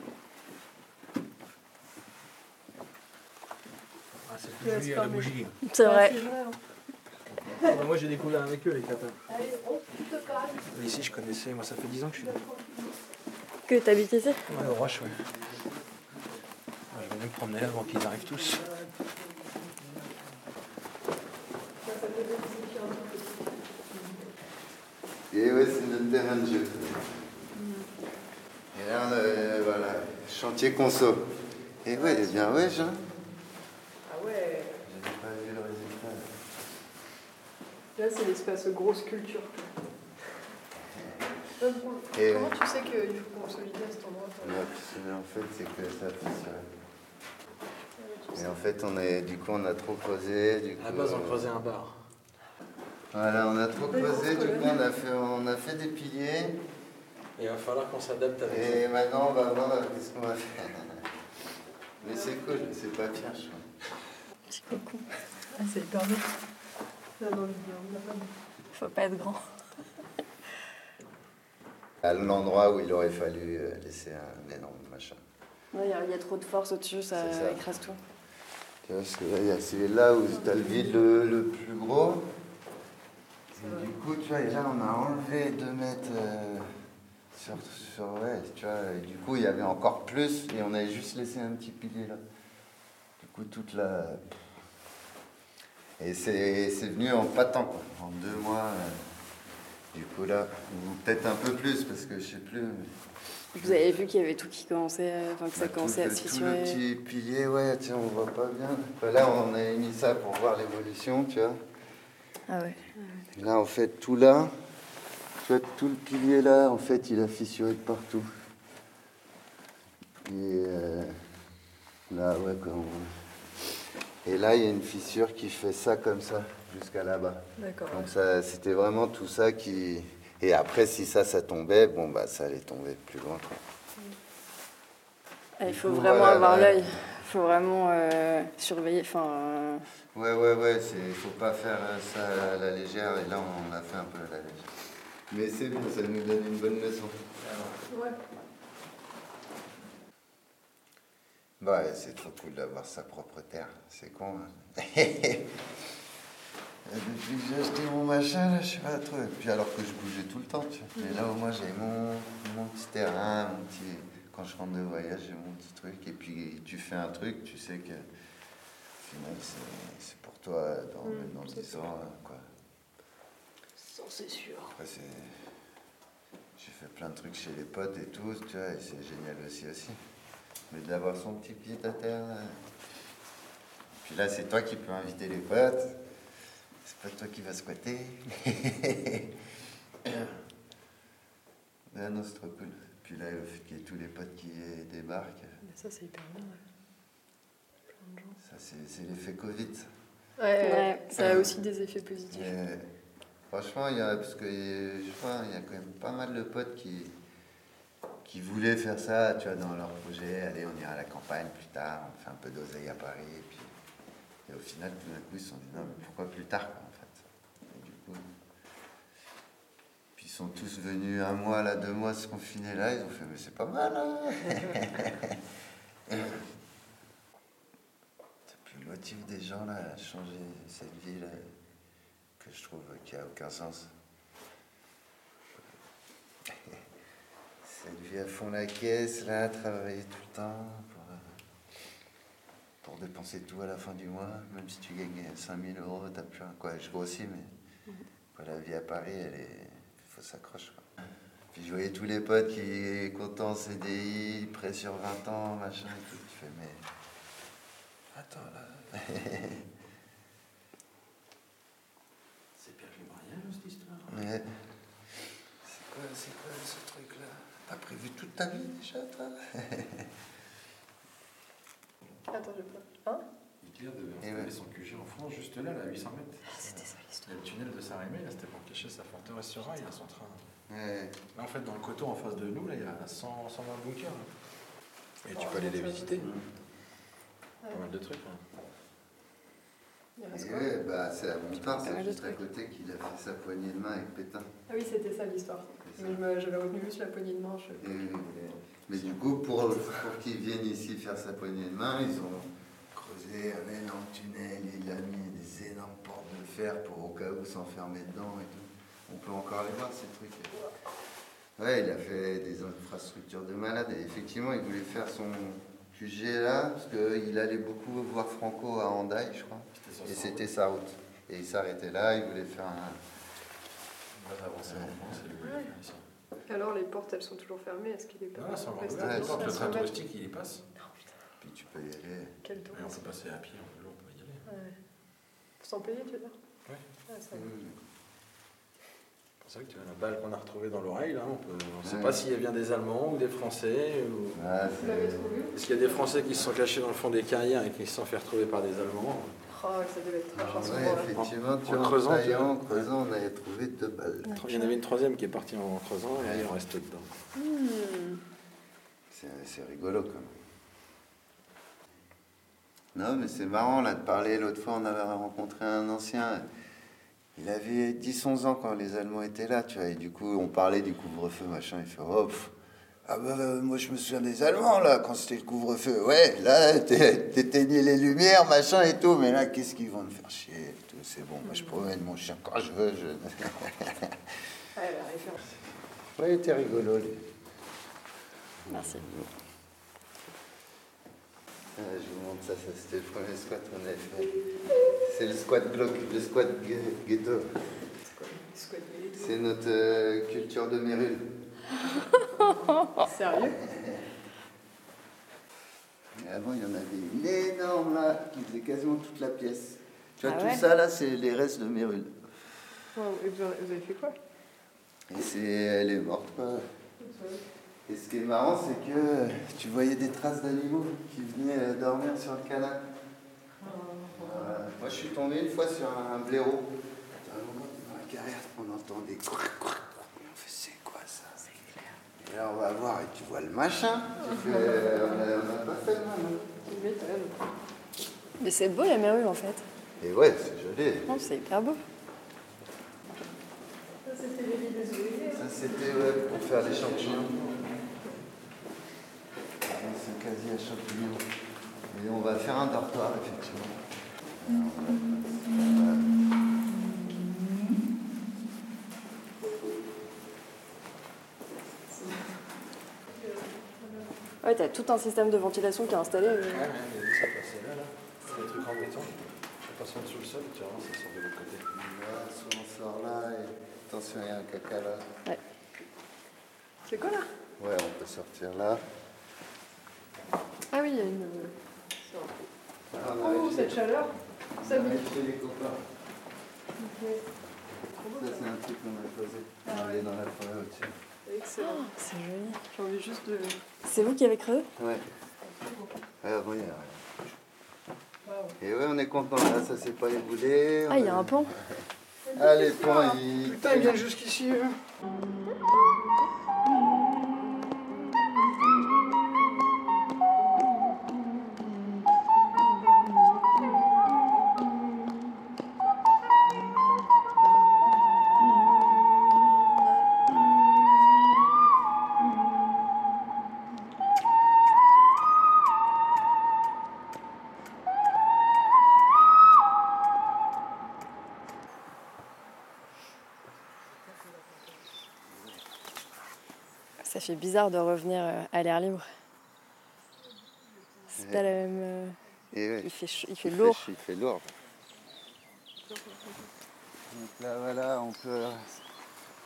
Ah, c'est plus c'est joli à la bougie. C'est vrai. C'est vrai. hein. Ah, moi j'ai découvert avec eux les catins. Allez, on te parle. Mais ici je connaissais, moi ça fait 10 ans que je suis là. Que t'habites ici? Ouais, au Roche, ouais. Je vais me promener avant qu'ils arrivent tous. Et ouais, c'est notre terrain de jeu. Et là, on a, voilà, chantier conso. Et ouais, il est bien ouais, Jean. Ah ouais. J'avais pas vu le résultat. Là, c'est l'espace grosse culture. Euh, Et Comment ouais. tu sais qu'il faut consolider à cet endroit que, en fait, c'est que ça fissuré. Et en fait, on est, du coup, on a trop creusé. Du coup, À la base on euh, creusait un bar. Voilà, on a trop creusé. Du coup, on a fait, on a fait des piliers. Et il va falloir qu'on s'adapte avec ça. Et maintenant, on va voir qu'est-ce qu'on va faire. Mais c'est cool, c'est pas pire, je trouve. Ah, c'est hyper bien. Là, dans le. Faut pas être grand. À l'endroit où il aurait fallu euh, laisser un énorme machin. Il y, a- y a trop de force au-dessus, ça, ça. écrase tout. C'est là où tu as le vide le, le plus gros. Et du coup, tu vois, et là, on a enlevé 2 mètres euh, sur, sur. Ouais, tu vois, et du coup, il y avait encore plus et on avait juste laissé un petit pilier là. Du coup, toute la. Et c'est venu en pas de temps, quoi. En deux mois. euh, du coup, là, peut-être un peu plus parce que je sais plus. Vous avez vu qu'il y avait tout qui commençait, euh, enfin que ça bah, tout commençait à se Tout fissurer. le petit pilier, ouais, tiens, on voit pas bien. Bah, là, on a mis ça pour voir l'évolution, tu vois. Ah ouais. Et là, en fait, tout là, tu vois, tout le pilier là, en fait, il a fissuré de partout. Et euh, là, ouais, quoi. on- Et là, il y a une fissure qui fait ça comme ça, jusqu'à là-bas. D'accord. Donc ça, c'était vraiment tout ça qui... Et après, si ça, ça tombait, bon, bah, ça allait tomber plus loin, quoi. Il faut coup, vraiment voilà, avoir là. l'œil. Il faut vraiment euh, surveiller. Enfin, euh, Ouais, ouais, ouais, c'est, faut pas faire euh, ça à la légère, et là, on a fait un peu à la légère. Mais c'est bon, ça nous donne une bonne leçon. Ouais. Bah, c'est trop cool d'avoir sa propre terre, c'est con. hein. Depuis que j'ai acheté mon machin, là, je sais pas trop. Et puis alors que je bougeais tout le temps, tu vois. Mais là, au moins, j'ai mon, mon petit terrain, mon petit... Quand je rentre de voyage, j'ai mon petit truc. Et puis, tu fais un truc, tu sais que, au final, c'est, pour toi dans, Mm, même dans c'est 10 ans, quoi. Ça, c'est sûr. Après, c'est... J'ai fait plein de trucs chez les potes et tout, tu vois, et c'est génial aussi aussi. Mais d'avoir son petit pied à terre. là. Puis là, c'est toi qui peux inviter les potes. C'est pas toi qui vas squatter. Ah non, c'est trop cool. Puis là, le fait qu'il y ait tous les potes qui débarquent, Mais ça, c'est hyper bien. ouais. Plein de gens. ça, c'est, c'est l'effet Covid. ça. Ouais, Ouais. ça a aussi des effets positifs. Mais franchement, il y a, parce que je crois, il y a quand même pas mal de potes qui, qui voulaient faire ça, tu vois, dans leur projet. Allez, on ira à la campagne plus tard, on fait un peu d'oseille à Paris. Et, puis, et au final, tout d'un coup, ils se sont dit, non, mais pourquoi plus tard, quoi, en fait? Et du coup, puis ils sont tous venus un mois, là, deux mois se confiner là, ils ont fait, mais c'est pas mal, hein. C'est plus le motif des gens, là, à changer cette ville euh, que je trouve qui a aucun sens. Cette vie à fond la caisse, là, travailler tout le temps pour dépenser tout à la fin du mois, même si tu gagnes 5000 euros, t'as plus un. Quoi, je grossis, mais quoi, la vie à Paris, elle est. faut s'accrocher. quoi. Puis je voyais tous les potes qui comptent en CDI, prêts sur 20 ans, machin et tout. Tu fais, mais. Attends là. C'est pire que le mariage, cette histoire? Ouais. C'est quoi, c'est quoi ce truc-là? T'as prévu toute ta vie déjà, toi? Attends, je. Hein Hitler devait Et installer ouais. son QG en France, juste là, là, à 800 mètres. C'était ça l'histoire. Le tunnel de Saint-Rémy, là, c'était pour cacher sa forteresse sur rail, là, son train. Ouais. Là, en fait, dans le coteau en face de nous, là, il y a 100, 120 bunkers. là. Et tu Oh, peux aller les visiter. Ouais. Pas mal de trucs. hein. Et ouais, bah, c'est la Montoire, c'est juste à côté qu'il a fait sa poignée de main avec Pétain. Ah oui, c'était ça l'histoire. C'est ça. Mais je me- j'avais retenu juste la poignée de main. je- Et- mais du coup, pour, pour qu'il vienne ici faire sa poignée de main, ils ont creusé un énorme tunnel, il a mis des énormes portes de fer pour au cas où s'enfermer dedans et tout. On peut encore les voir ces trucs. Ouais, il a fait des infrastructures de malade et effectivement, il voulait faire son QG là, parce qu'il allait beaucoup voir Franco à Handaï, je crois. Et c'était sa route. Et il s'arrêtait là, il voulait faire un. Va avancer en France et le voulait faire ici. Alors les portes, elles sont toujours fermées. Est-ce qu'il est pas Ah, c'est encore resté Ouais, ouvert. c'est- Le Elles train touristique, il y passe. Puis tu peux y aller. Quel Et tour on peut passer à pied, en vélo, on peut y aller. Ouais. Sans payer, tu veux dire Ouais. Ah, ça va. C'est pour ça que tu vois la balle qu'on a retrouvée dans l'oreille, là, on peut- ne sait pas si elle vient des Allemands ou des Français. Ou... Ah, Est-ce qu'il y a des Français qui se sont cachés dans le fond des carrières et qui se sont fait retrouver par des Allemands? Oh, ça devait être Ouais, effectivement, tu En creusant, en creusant, on avait trouvé deux balles. Il y en avait une troisième qui est partie en creusant et il en reste dedans. Hmm. C'est c'est rigolo quand même. Non, mais c'est marrant là de parler. L'autre fois, on avait rencontré un ancien. Il avait 10-11 ans quand les Allemands étaient là, tu vois. Et du coup, on parlait du couvre-feu, machin. Il fait Oh, pff, ah bah, euh, moi je me souviens des Allemands là, quand c'était le couvre-feu. Ouais, là, t'é- t'éteignais les lumières, machin et tout. Mais là, qu'est-ce qu'ils vont me faire chier et tout. C'est bon, moi je promène mon chien quand je veux. Je... Ouais, la référence. Ouais, il était rigolo, lui. Merci. Ah, je vous montre ça, ça c'était le premier squat qu'on avait fait. C'est le squat bloc, le squat ghetto. C'est notre euh, culture de Mérule. Sérieux? Et avant, il y en avait une énorme là, qui faisait quasiment toute la pièce. Tu vois, Ah tout ça là, c'est les restes de Mérule. Wow, Et vous avez fait quoi? Et c'est, elle est morte quoi. Et ce qui est marrant, c'est que tu voyais des traces d'animaux qui venaient euh, dormir sur le canal. Moi, je suis tombé une fois sur un blaireau. À un moment, dans la carrière, on entend des couic, couic, couic. On fait, c'est quoi ça Et là, on va voir, et tu vois le machin. Tu fais, on n'a pas fait le même. Mais c'est beau la Mérule en fait. Et ouais, c'est joli. Non, c'est hyper beau. Ça, c'était les. Ça, ouais, pour faire des champignons. C'est quasi à champignons. Et on va faire un dortoir, effectivement. Ouais, t'as tout un système de ventilation qui est installé. euh. Ouais, ouais, mais ça passait là, là. C'est des trucs en béton. Ça passe en dessous le sol, tu vois, ça sort de l'autre côté. Là, soit on sort là, et attention, il y a un caca là. C'est quoi là? Ouais, on peut sortir là. Ah oui, il y a une. Ah, on a Oh, cette chaleur Ça me réussi les copains. Ça, c'est un truc qu'on a posé. On est dans la forêt au-dessus. Excellent. C'est joli. J'ai envie juste de. C'est vous qui avez creusé Ouais. Et ouais, on est content là, ça s'est pas éboulé. Ah, il y a un pont. Ah, les ponts, ils. Putain, il vient jusqu'ici. eux. Fait bizarre de revenir euh, à l'air libre. C'est Ouais. pas la même. euh, Et ouais. Il fait, il fait Il lourd. Il fait lourd. Donc là, voilà, on peut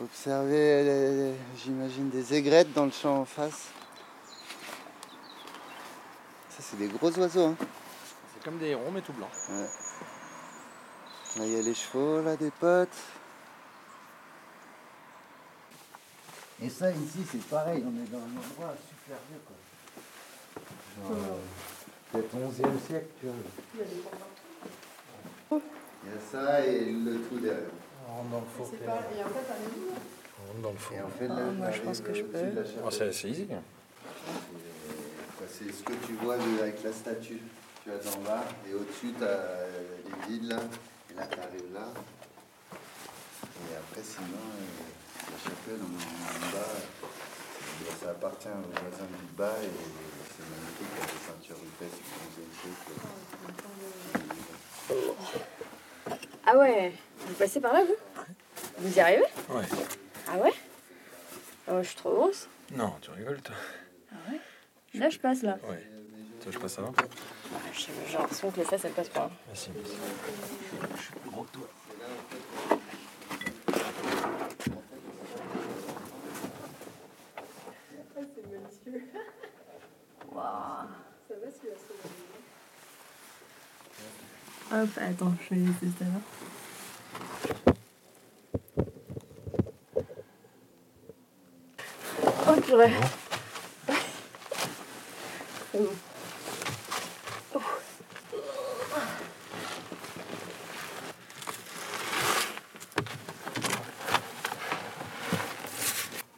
observer, les- j'imagine, des aigrettes dans le champ en face. Ça, c'est des gros oiseaux. Hein. C'est comme des hérons, mais tout blanc. Ouais. Là, il y a les chevaux, là, des potes. Et ça, ici, c'est pareil, on est dans un endroit super vieux, quoi. Genre, euh, peut-être 11e siècle, tu vois. Il y a des portes. Il y a ça et le trou derrière. On rentre dans le four. Pas. Et en fait, là On rentre dans le four. Et en fait, Ah, moi, je pense que je peux. de la Oh, chapelle. c'est c'est easy. Enfin, C'est ce que tu vois avec la statue. Tu as d'en bas, et au-dessus, tu as les guides là, et là, tu arrives là. Et après, sinon, euh, la chapelle, on est en bas, euh, ça appartient aux voisins du bas, et c'est magnifique, il y a des ceintures épaisses qui nous écoutent. Ah ouais Vous passez par là, vous? Vous y arrivez? Ouais. Ah ouais? Ah ouais, je suis trop grosse. Non, tu rigoles, toi. Là, je passe, là. Ouais. Toi, je passe avant? J'ai j'ai l'impression que les fesses, elles passent pas. Merci. Je suis plus gros que toi. Hop, attends, je vais laisser ça là. Oh purée. Bon. Oh.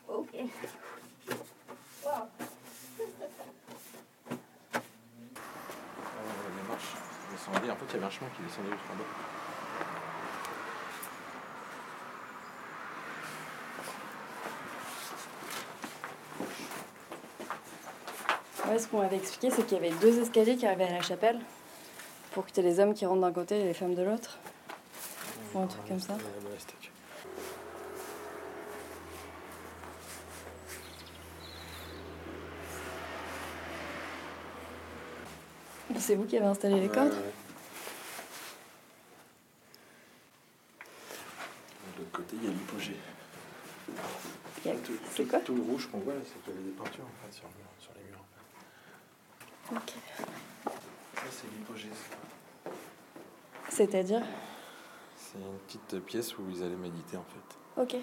Ok. Euh, les marches En fait, il y avait un chemin qui descendait jusqu'en bas. Ouais, ce qu'on m'avait expliqué, c'est qu'il y avait deux escaliers qui arrivaient à la chapelle pour que tu aies les hommes qui rentrent d'un côté et les femmes de l'autre. Ou un truc comme ça. C'est vous qui avez installé les cordes? Ouais, ouais. De l'autre côté, il y a l'hypogée. Il y a- Tout- C'est tout- le rouge qu'on voit, c'est qu'il y avait des peintures en fait, sur, le mur- sur les murs. Ok. Ça, c'est l'hypogée. ça. C'est-à-dire C'est une petite pièce où ils allaient méditer en fait. Ok.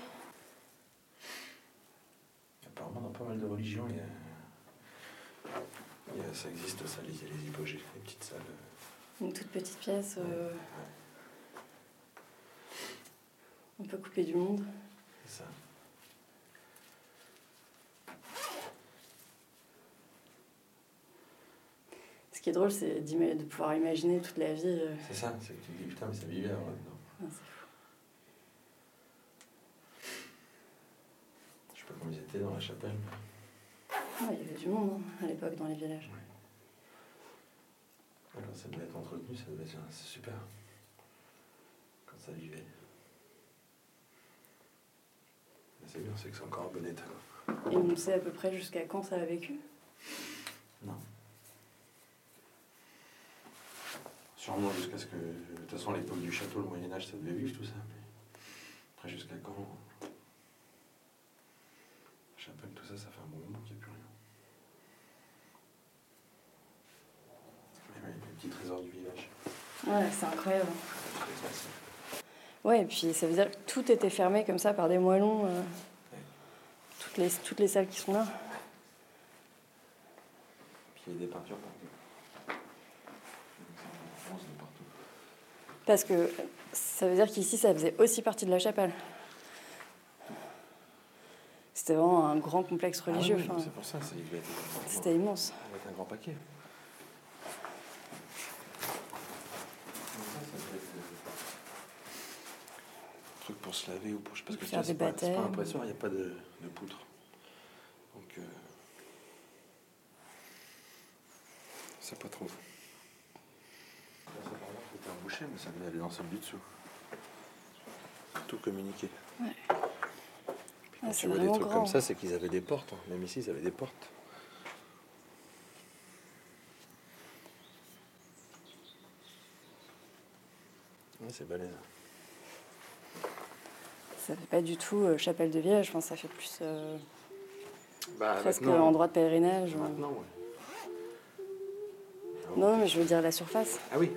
Apparemment, dans pas mal de religions, il y a... il y a- ça existe, ça, les, les hypogées, les petites salles. Une toute petite pièce. euh, Ouais, on peut couper du monde. c'est ça. Ce qui est drôle, c'est de pouvoir imaginer toute la vie. euh, C'est ça, c'est que tu te dis putain, mais ça vivait avant là-dedans. ah, c'est fou. Je sais pas comment ils étaient dans la chapelle. Ouais, il y avait du monde hein, à l'époque dans les villages. Alors, ça devait être entretenu, ça devait être c'est super. Quand ça vivait. C'est bien, c'est que c'est encore en bon état. Et on sait à peu près jusqu'à quand ça a vécu. Non. Sûrement jusqu'à ce que. De toute façon, l'époque du château, le Moyen-Âge, ça devait vivre tout ça. Mais après, jusqu'à quand La chapelle, tout ça, ça fait un bon moment qu'il n'y a plus rien. Mais oui, les petits trésors du village. Ouais, c'est incroyable. Ouais, et puis ça veut dire que tout était fermé comme ça par des moellons. euh, toutes, les, toutes les salles qui sont là. Puis il y a des peintures de partout. Parce que ça veut dire qu'ici, ça faisait aussi partie de la chapelle. C'était vraiment un grand complexe religieux. Ah oui, enfin, c'est pour ça, ça C'était immense. ça être un grand paquet. Un truc pour se laver ou pour. Parce que Faire c'est des pas, c'est pas pressoir, il n'y a pas de, de poutre. Donc. Euh, c'est pas trop. Mais ça devait aller dans celle du dessous. Tout communiqué. Ouais. Quand Ah, tu vois des trucs grand. comme ça, c'est qu'ils avaient des portes. hein. Même ici, ils avaient des portes. Ouais, c'est balèze. Ça fait pas du tout euh, chapelle de village, je pense que ça fait plus euh, Bah, presque endroit de pèlerinage. ou- Maintenant, ouais. Non, mais je veux dire la surface, Ah oui,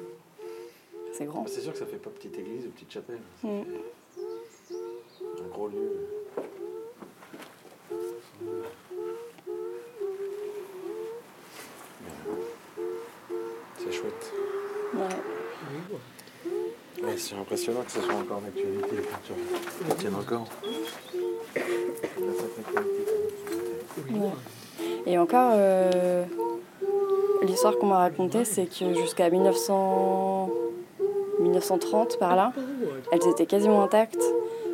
c'est grand. Bah, c'est sûr que ça fait pas petite église ou petite chapelle. Ça Mm. fait un gros lieu. C'est chouette. Ouais. Ouais, c'est impressionnant que ce soit encore les peintures. Elles tiennent encore. Ouais. Et encore, euh, l'histoire qu'on m'a racontée, c'est que jusqu'à 1900... 1930 par là, elles étaient quasiment intactes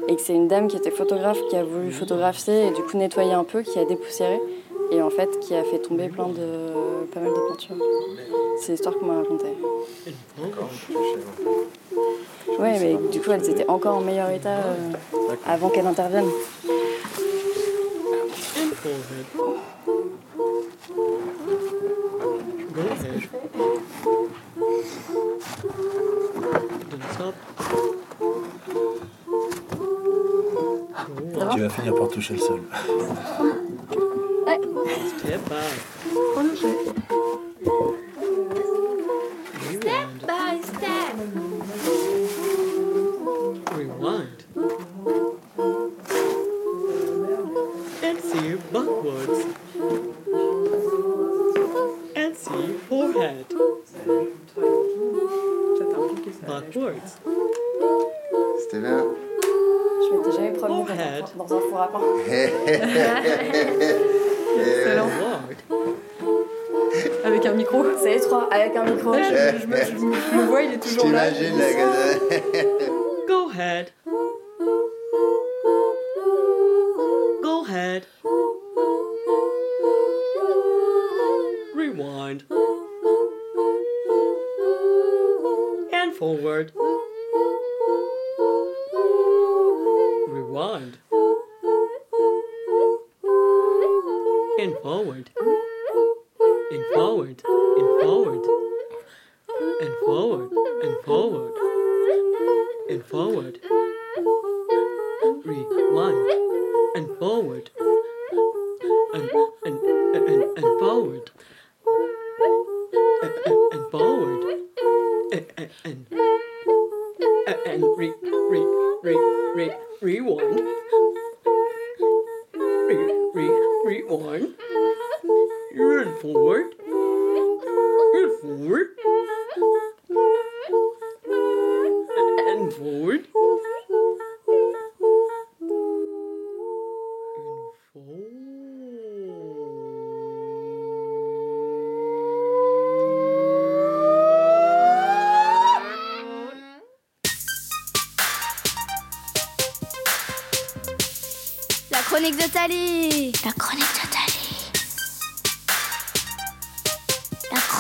et que c'est une dame qui était photographe qui a voulu photographier et du coup nettoyer un peu, qui a dépoussiéré et en fait qui a fait tomber plein de pas mal de peintures. C'est l'histoire qu'on m'a racontée. Ouais, mais du coup elles étaient encore en meilleur état euh, avant qu'elle intervienne. Toucher le sol. Step by step. Rewind. And see backwards. And see forehead. Backwards. C'était bien. Je m'étais jamais promenée dans, dans un four à pain. Forward. Avec un micro. C'est étroit, avec un micro. Je, je me, je me vois, il est toujours là. t'imagine la gueule. Go ahead.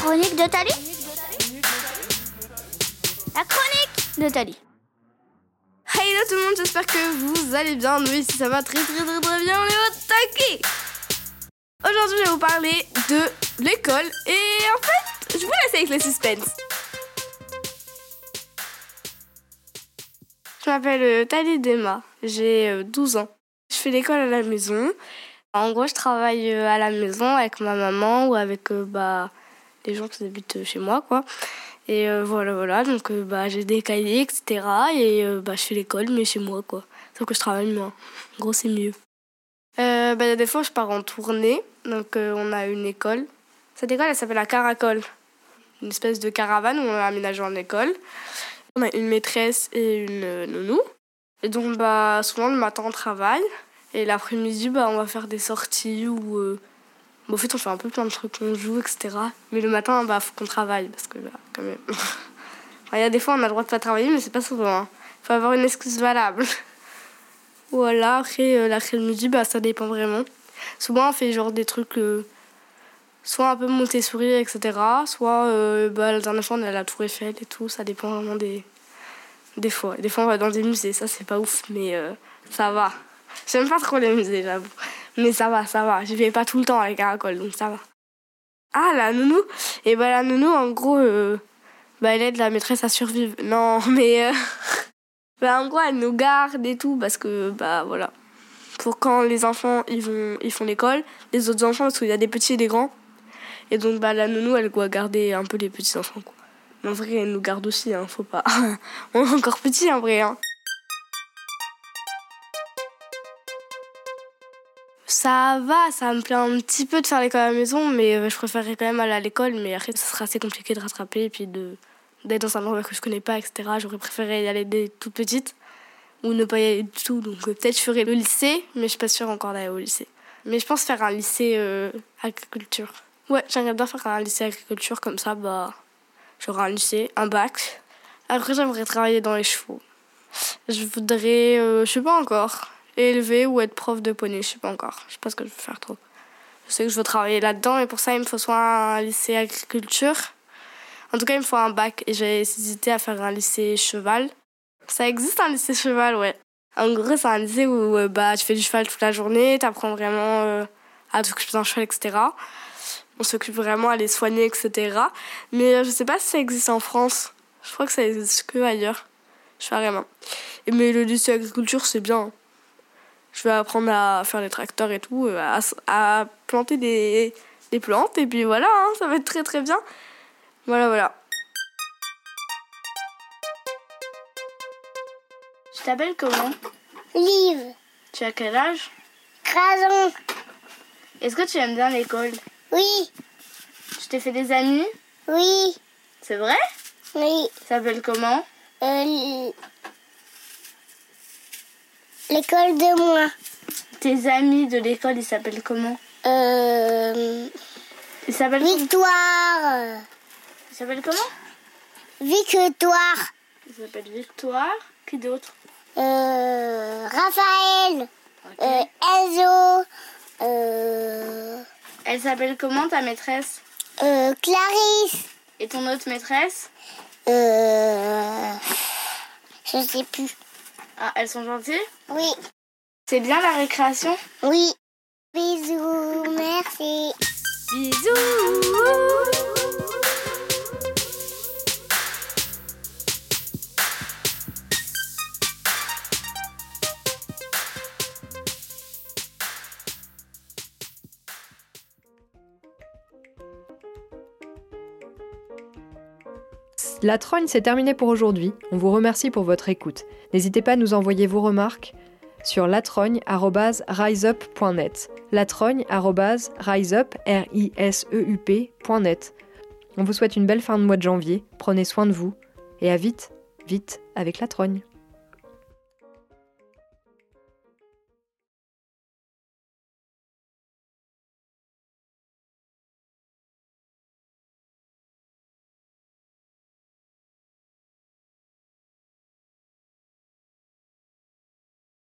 Chronique de Tali. La chronique de Tali. Hello tout le monde, j'espère que vous allez bien. Nous ici ça va très très très très bien, on est au taquet. Aujourd'hui je vais vous parler de l'école et en fait je vous laisse avec le suspense. Je m'appelle euh, Thalie Dema, j'ai euh, 12 ans. Je fais l'école à la maison. En gros je travaille euh, à la maison avec ma maman ou avec euh, bah, les gens qui habitent euh, chez moi quoi. Et euh, voilà, voilà. Donc, euh, bah, j'ai des cahiers, etc. Et bah, je fais l'école, mais chez moi, quoi. Sauf que je travaille moins. En gros, c'est mieux. Bah, il y a des fois, je pars en tournée. Donc, on a une école. Cette école, elle s'appelle la Caracole. Une espèce de caravane où on a aménagé en école. On a une maîtresse et une nounou. Et donc, bah, souvent, le matin, on travaille. Et l'après-midi, bah, on va faire des sorties ou. Bon, en fait, on fait un peu plein de trucs, on joue, etc. Mais le matin, bah, faut qu'on travaille parce que, bah, quand même. Il y a des fois, on a le droit de pas travailler, mais c'est pas souvent. hein. Faut avoir une excuse valable. voilà, après, euh, l'après-midi, bah, ça dépend vraiment. Souvent, on fait genre des trucs, euh, soit un peu Montessori, etc. Soit, euh, bah, la dernière fois, on est à la Tour Eiffel et tout. Ça dépend vraiment des, des fois. Des fois, on va dans des musées, ça, c'est pas ouf, mais euh, ça va. J'aime pas trop les musées, j'avoue. Mais ça va, ça va. Je vais pas tout le temps avec Caracol, donc ça va. Ah, la nounou Et bah, la nounou, en gros, euh, bah, elle aide la maîtresse à survivre. Non, mais. euh, bah, en gros, elle nous garde et tout, parce que, bah, voilà. Pour quand les enfants, ils, vont, ils font l'école, les autres enfants, parce qu'il y a des petits et des grands. Et donc, bah, la nounou, elle doit garder un peu les petits enfants, quoi. Mais en vrai, elle nous garde aussi, hein, faut pas. On est encore petits, en vrai, hein. Ça va, ça me plaît un petit peu de faire l'école à la maison, mais euh, je préférerais quand même aller à l'école. Mais après, ça sera assez compliqué de rattraper et puis d'être dans un endroit que je connais pas, etc. J'aurais préféré y aller dès toute petite ou ne pas y aller du tout. Donc euh, peut-être je ferai le lycée, mais je suis pas sûre encore d'aller au lycée. Mais je pense faire un lycée euh, agriculture Ouais, j'aimerais bien faire un lycée agriculture comme ça, bah, j'aurai un lycée, un bac. Après, j'aimerais travailler dans les chevaux. Je voudrais, euh, je sais pas encore, élever ou être prof de poney, je sais pas encore. Je sais pas ce que je veux faire trop. Je sais que je veux travailler là-dedans et pour ça, il me faut soit un lycée agriculture. En tout cas, il me faut un bac et j'ai hésité à faire un lycée cheval. Ça existe un lycée cheval, ouais. En gros, c'est un lycée où euh, bah, tu fais du cheval toute la journée, tu apprends vraiment euh, à t'occuper d'un cheval, etc. On s'occupe vraiment à les soigner, etc. Mais euh, je sais pas si ça existe en France. Je crois que ça existe que ailleurs. Je sais pas vraiment. Mais le lycée agriculture, c'est bien. Je vais apprendre à faire des tracteurs et tout, euh, à, à planter des, des plantes, et puis voilà, hein, ça va être très très bien. Voilà, voilà. Tu t'appelles comment? Liv, Tu as quel âge? Crason, Est-ce que tu aimes bien l'école? Oui, Tu t'es fait des amis? Oui, C'est vrai? Oui. Tu t'appelles comment? Euh, L'école de moi. Tes amis de l'école, ils s'appellent comment Euh, Ils s'appellent Victoire. Ils s'appellent comment Victoire. Ils s'appellent Victoire. Qui d'autre Euh, Raphaël. Euh, Enzo. Euh, Elle s'appelle comment ta maîtresse euh, Clarisse. Et ton autre maîtresse Euh, je sais plus. Ah, elles sont gentilles Oui, C'est bien la récréation oui. Bisous, merci. La trogne, c'est terminé pour aujourd'hui. On vous remercie pour votre écoute. N'hésitez pas à nous envoyer vos remarques sur latrogne.riseup.net. Latrogne.riseup, R-I-S-E-U-P.net. On vous souhaite une belle fin de mois de janvier. Prenez soin de vous. Et à vite, vite avec la trogne.